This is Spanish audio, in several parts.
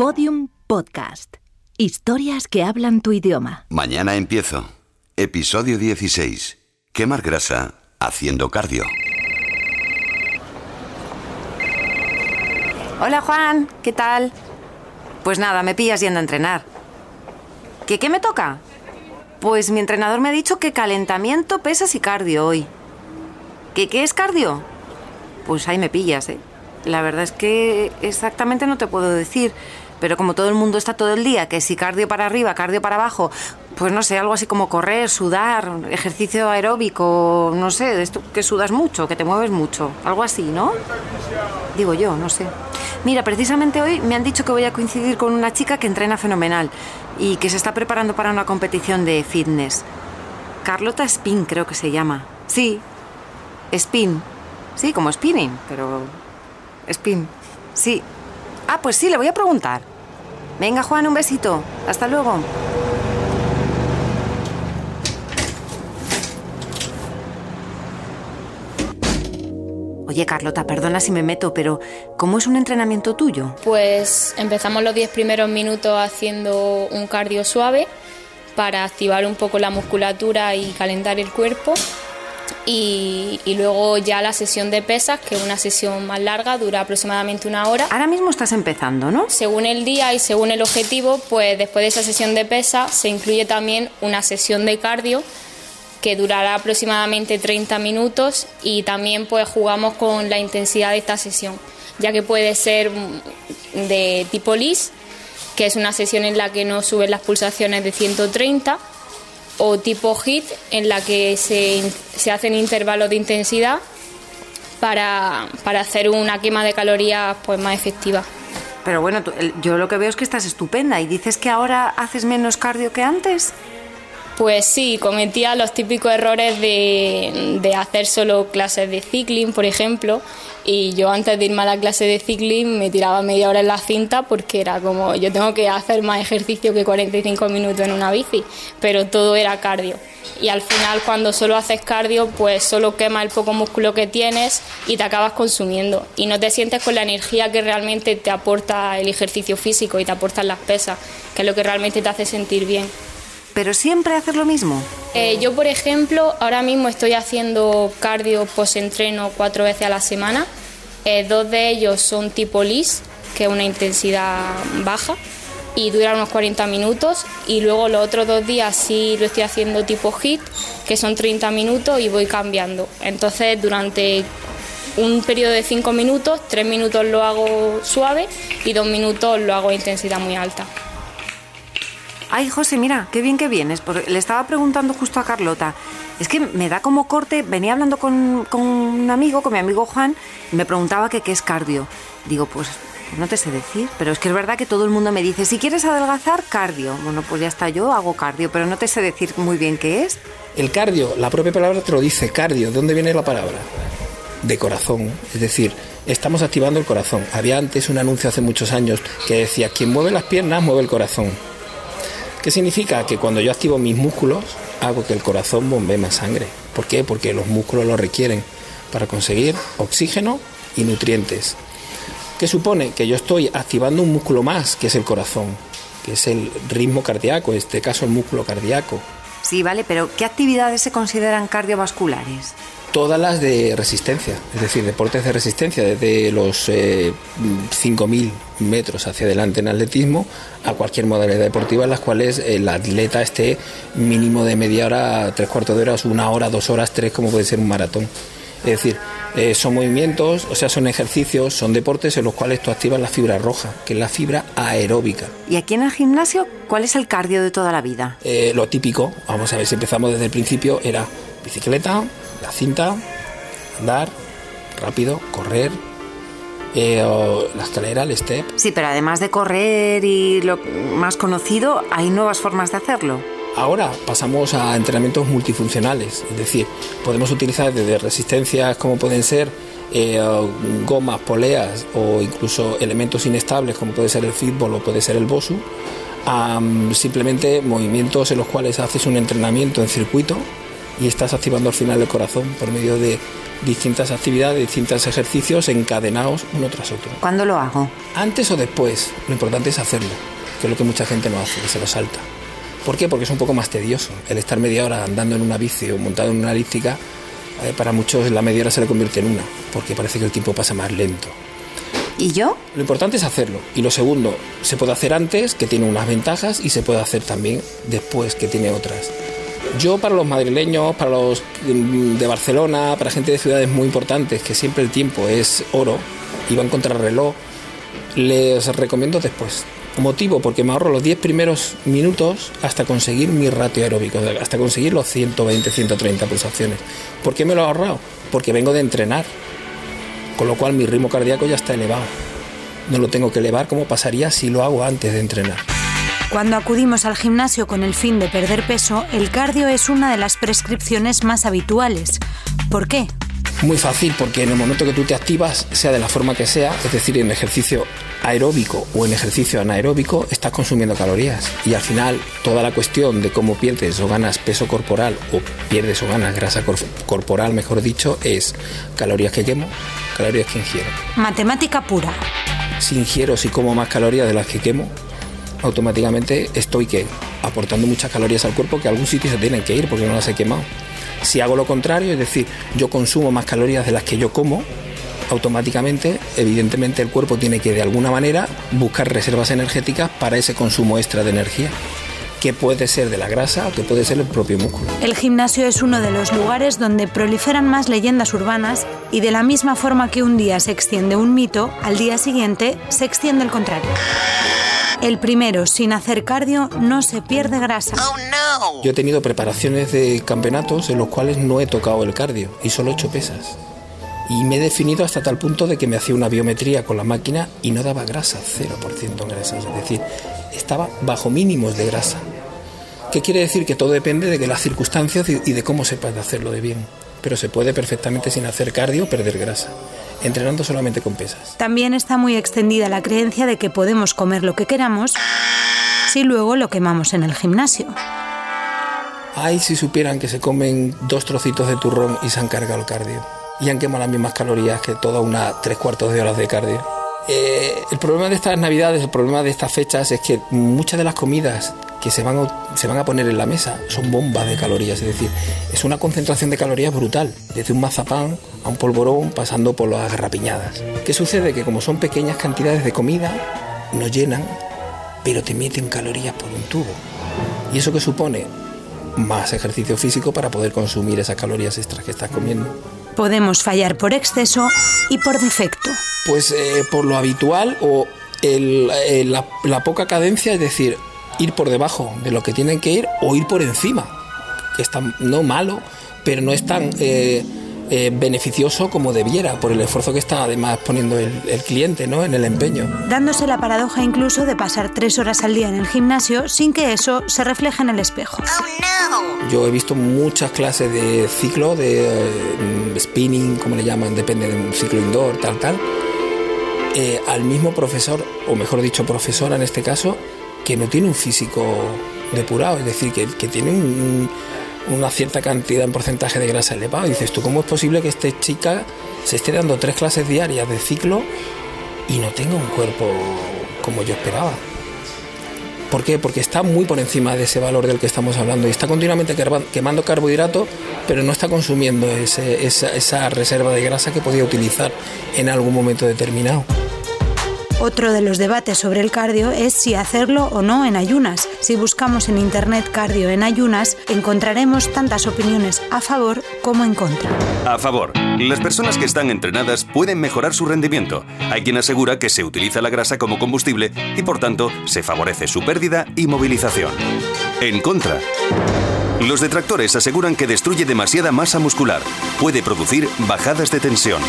Podium Podcast. Historias que hablan tu idioma. Mañana empiezo. Episodio 16. Quemar grasa haciendo cardio. Hola Juan, ¿qué tal? Pues nada, me pillas yendo a entrenar. ¿Qué, qué me toca? Pues mi entrenador me ha dicho que calentamiento, pesas y cardio hoy. ¿Qué, qué es cardio? Pues ahí me pillas, ¿eh? La verdad es que exactamente no te puedo decir, pero como todo el mundo está todo el día, que si cardio para arriba, cardio para abajo, pues no sé, algo así como correr, sudar, ejercicio aeróbico, no sé, que sudas mucho, que te mueves mucho, algo así, ¿no? Digo yo, no sé. Mira, precisamente hoy me han dicho que voy a coincidir con una chica que entrena fenomenal y que se está preparando para una competición de fitness. Carlota Spin creo que se llama. Sí, Spin. Sí, como spinning, pero... Spin. Sí. Ah, pues sí, le voy a preguntar. Venga, Juan, un besito. Hasta luego. Oye, Carlota, perdona si me meto, pero ¿cómo es un entrenamiento tuyo? Pues empezamos los 10 primeros minutos haciendo un cardio suave para activar un poco la musculatura y calentar el cuerpo. Y, y, luego ya la sesión de pesas, que es una sesión más larga, dura aproximadamente una hora. Ahora mismo estás empezando, ¿no? Según el día y según el objetivo, pues después de esa sesión de pesas se incluye también una sesión de cardio que durará aproximadamente 30 minutos y también pues jugamos con la intensidad de esta sesión, ya que puede ser de tipo LIS, que es una sesión en la que no suben las pulsaciones de 130, o tipo HIT, en la que se, se hacen intervalos de intensidad para, para, hacer una quema de calorías pues más efectiva. Pero bueno, yo lo que veo es que estás estupenda y dices que ahora haces menos cardio que antes. Pues sí, cometía los típicos errores de, de, hacer solo clases de cycling, por ejemplo, y yo antes de irme a la clase de cycling me tiraba media hora en la cinta porque era como yo tengo que hacer más ejercicio que 45 minutos en una bici, pero todo era cardio. Y al final cuando solo haces cardio, pues solo quema el poco músculo que tienes y te acabas consumiendo. Y no te sientes con la energía que realmente te aporta el ejercicio físico y te aportan las pesas, que es lo que realmente te hace sentir bien. ¿Pero siempre haces lo mismo? Eh, yo, por ejemplo, ahora mismo estoy haciendo cardio post-entreno cuatro veces a la semana. Eh, dos de ellos son tipo LIS, que es una intensidad baja, y dura unos 40 minutos. Y luego los otros dos días sí lo estoy haciendo tipo HIT, que son 30 minutos y voy cambiando. Entonces, durante un periodo de 5 minutos, 3 minutos lo hago suave y 2 minutos lo hago a intensidad muy alta. Ay, José, mira, qué bien que vienes. Le estaba preguntando justo a Carlota. Es que me da como corte. Venía hablando con, con un amigo, con mi amigo Juan, y me preguntaba qué es cardio. Digo, pues, pues no te sé decir. Pero es que es verdad que todo el mundo me dice, si quieres adelgazar, cardio. Bueno, pues ya está, yo hago cardio, pero no te sé decir muy bien qué es. El cardio, la propia palabra te lo dice, cardio. ¿De dónde viene la palabra? De corazón. Es decir, estamos activando el corazón. Había antes un anuncio hace muchos años que decía, quien mueve las piernas, mueve el corazón. ¿Qué significa? Que cuando yo activo mis músculos, hago que el corazón bombee más sangre. ¿Por qué? Porque los músculos lo requieren para conseguir oxígeno y nutrientes. ¿Qué supone? Que yo estoy activando un músculo más, que es el corazón, que es el ritmo cardíaco, en este caso el músculo cardíaco. Sí, vale, pero ¿qué actividades se consideran cardiovasculares? Todas las de resistencia, es decir, deportes de resistencia, desde los eh, 5.000 metros hacia adelante en atletismo a cualquier modalidad deportiva en las cuales el atleta esté mínimo de media hora, tres cuartos de horas, una hora, dos horas, tres, como puede ser un maratón. Es decir, eh, son movimientos, o sea, son ejercicios, son deportes en los cuales tú activas la fibra roja, que es la fibra aeróbica. ¿Y aquí en el gimnasio cuál es el cardio de toda la vida? Eh, lo típico, vamos a ver si empezamos desde el principio, era bicicleta, la cinta, andar rápido, correr, eh, la escalera, el step. Sí, pero además de correr y lo más conocido, hay nuevas formas de hacerlo. Ahora pasamos a entrenamientos multifuncionales, es decir, podemos utilizar desde resistencias como pueden ser eh, gomas, poleas o incluso elementos inestables como puede ser el fútbol o puede ser el bosu, a simplemente movimientos en los cuales haces un entrenamiento en circuito y estás activando al final el corazón por medio de distintas actividades, distintos ejercicios encadenados uno tras otro. ¿Cuándo lo hago? Antes o después, lo importante es hacerlo, que es lo que mucha gente no hace, que se lo salta. ¿Por qué? Porque es un poco más tedioso. El estar media hora andando en una bici o montado en una elíptica, eh, para muchos la media hora se le convierte en una, porque parece que el tiempo pasa más lento. ¿Y yo? Lo importante es hacerlo. Y lo segundo, se puede hacer antes, que tiene unas ventajas, y se puede hacer también después, que tiene otras. Yo para los madrileños, para los de Barcelona, para gente de ciudades muy importantes, que siempre el tiempo es oro y va en contrarreloj, les recomiendo después. Motivo, porque me ahorro los 10 primeros minutos hasta conseguir mi ratio aeróbico, hasta conseguir los 120, 130 pulsaciones. ¿Por qué me lo he ahorrado? Porque vengo de entrenar, con lo cual mi ritmo cardíaco ya está elevado. No lo tengo que elevar como pasaría si lo hago antes de entrenar. Cuando acudimos al gimnasio con el fin de perder peso, el cardio es una de las prescripciones más habituales. ¿Por qué? Muy fácil, porque en el momento que tú te activas, sea de la forma que sea, es decir, en ejercicio aeróbico o en ejercicio anaeróbico, estás consumiendo calorías. Y al final, toda la cuestión de cómo pierdes o ganas peso corporal o pierdes o ganas grasa corporal, mejor dicho, es calorías que quemo, calorías que ingiero. Matemática pura. Si ingiero, si como más calorías de las que quemo, automáticamente estoy que aportando muchas calorías al cuerpo que a algún sitio se tienen que ir porque no las he quemado. Si hago lo contrario, es decir, yo consumo más calorías de las que yo como, automáticamente, evidentemente, el cuerpo tiene que de alguna manera buscar reservas energéticas para ese consumo extra de energía que puede ser de la grasa o que puede ser el propio músculo. El gimnasio es uno de los lugares donde proliferan más leyendas urbanas y de la misma forma que un día se extiende un mito, al día siguiente se extiende el contrario. El primero, sin hacer cardio, no se pierde grasa. Oh, Yo he tenido preparaciones de campeonatos en los cuales no he tocado el cardio y solo he hecho pesas. Y me he definido hasta tal punto de que me hacía una biometría con la máquina y no daba grasa, 0% en grasa. Es decir, estaba bajo mínimos de grasa. ¿Qué quiere decir? Que todo depende de las circunstancias y de cómo sepas hacerlo de bien. Pero se puede perfectamente sin hacer cardio perder grasa entrenando solamente con pesas. También está muy extendida la creencia de que podemos comer lo que queramos si luego lo quemamos en el gimnasio. Ay, si supieran que se comen dos trocitos de turrón y se han cargado el cardio. Y han quemado las mismas calorías que toda una tres cuartos de horas de cardio. Eh, el problema de estas navidades, el problema de estas fechas es que muchas de las comidas que se van, a, se van a poner en la mesa son bombas de calorías, es decir, es una concentración de calorías brutal, desde un mazapán a un polvorón pasando por las garrapiñadas. ¿Qué sucede? Que como son pequeñas cantidades de comida, no llenan, pero te meten calorías por un tubo. ¿Y eso qué supone? Más ejercicio físico para poder consumir esas calorías extras que estás comiendo. Podemos fallar por exceso y por defecto. Pues eh, por lo habitual o eh, la, poca cadencia, es decir, ir por debajo de lo que tienen que ir o ir por encima, que está no malo, pero no es tan eh, eh, beneficioso como debiera por el esfuerzo que está además poniendo el, cliente ¿no? en el empeño. Dándose la paradoja incluso de pasar tres horas al día en el gimnasio sin que eso se refleje en el espejo. Oh, Yo he visto muchas clases de ciclo, de eh, spinning, como le llaman, depende de un ciclo indoor, tal, tal. al mismo profesor, o mejor dicho, profesora en este caso, que no tiene un físico depurado, es decir, que, tiene una cierta cantidad en porcentaje de grasa elevado. Dices, ¿tú cómo es posible que esta chica se esté dando tres clases diarias de ciclo y no tenga un cuerpo como yo esperaba? ¿Por qué? Porque está muy por encima de ese valor del que estamos hablando y está continuamente quemando carbohidratos, pero no está consumiendo esa, esa reserva de grasa que podía utilizar en algún momento determinado. Otro de los debates sobre el cardio es si hacerlo o no en ayunas. Si buscamos en internet cardio en ayunas, encontraremos tantas opiniones a favor como en contra. A favor. Las personas que están entrenadas pueden mejorar su rendimiento. Hay quien asegura que se utiliza la grasa como combustible y por tanto se favorece su pérdida y movilización. En contra. Los detractores aseguran que destruye demasiada masa muscular, puede producir bajadas de tensión.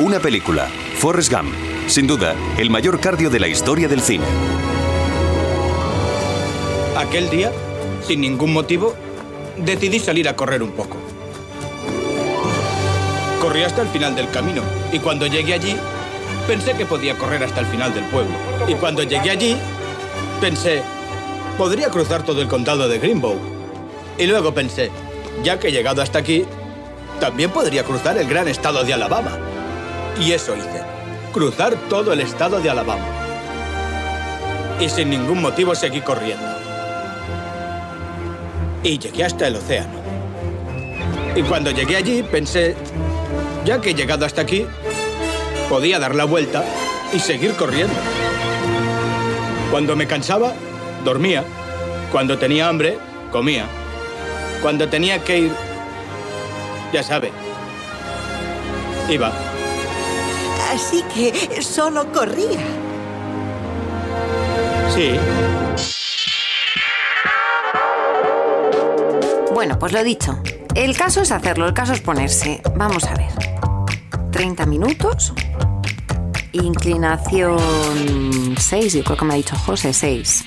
Una película, Forrest Gump, sin duda, el mayor cardio de la historia del cine. Aquel día, sin ningún motivo, decidí salir a correr un poco. Corrí hasta el final del camino y cuando llegué allí, pensé que podía correr hasta el final del pueblo. Y cuando llegué allí, pensé, podría cruzar todo el condado de Greenbow. Y luego pensé, ya que he llegado hasta aquí, también podría cruzar el gran estado de Alabama. Y eso hice, cruzar todo el estado de Alabama. Y sin ningún motivo seguí corriendo. Y llegué hasta el océano. Y cuando llegué allí pensé, ya que he llegado hasta aquí, podía dar la vuelta y seguir corriendo. Cuando me cansaba, dormía. Cuando tenía hambre, comía. Cuando tenía que ir, ya sabe, iba. Así que solo corría. Sí. Bueno, pues lo dicho. El caso es hacerlo, el caso es ponerse. Vamos a ver. 30 minutos. Inclinación 6, yo creo que me ha dicho José, 6.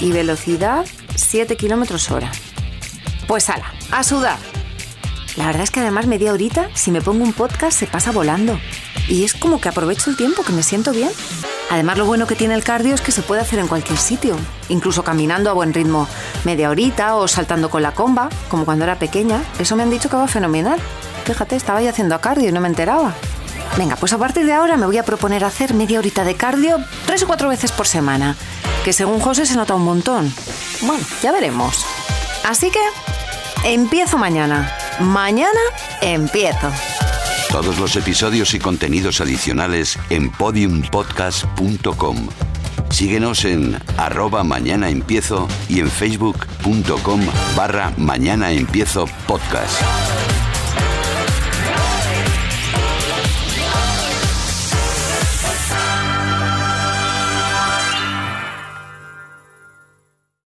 Y velocidad 7 kilómetros hora. Pues ala, a sudar. La verdad es que además media horita, si me pongo un podcast, se pasa volando. Y es como que aprovecho el tiempo, que me siento bien. Además, lo bueno que tiene el cardio es que se puede hacer en cualquier sitio, incluso caminando a buen ritmo, media horita o saltando con la comba, como cuando era pequeña. Eso me han dicho que va fenomenal. Fíjate, estaba yo haciendo cardio y no me enteraba. Venga, pues a partir de ahora me voy a proponer hacer media horita de cardio tres o cuatro veces por semana, que según José se nota un montón. Bueno, ya veremos. Así que empiezo mañana. Mañana empiezo. Todos los episodios y contenidos adicionales en podiumpodcast.com. Síguenos en arroba mañana empiezo y en facebook.com barra mañana empiezo podcast.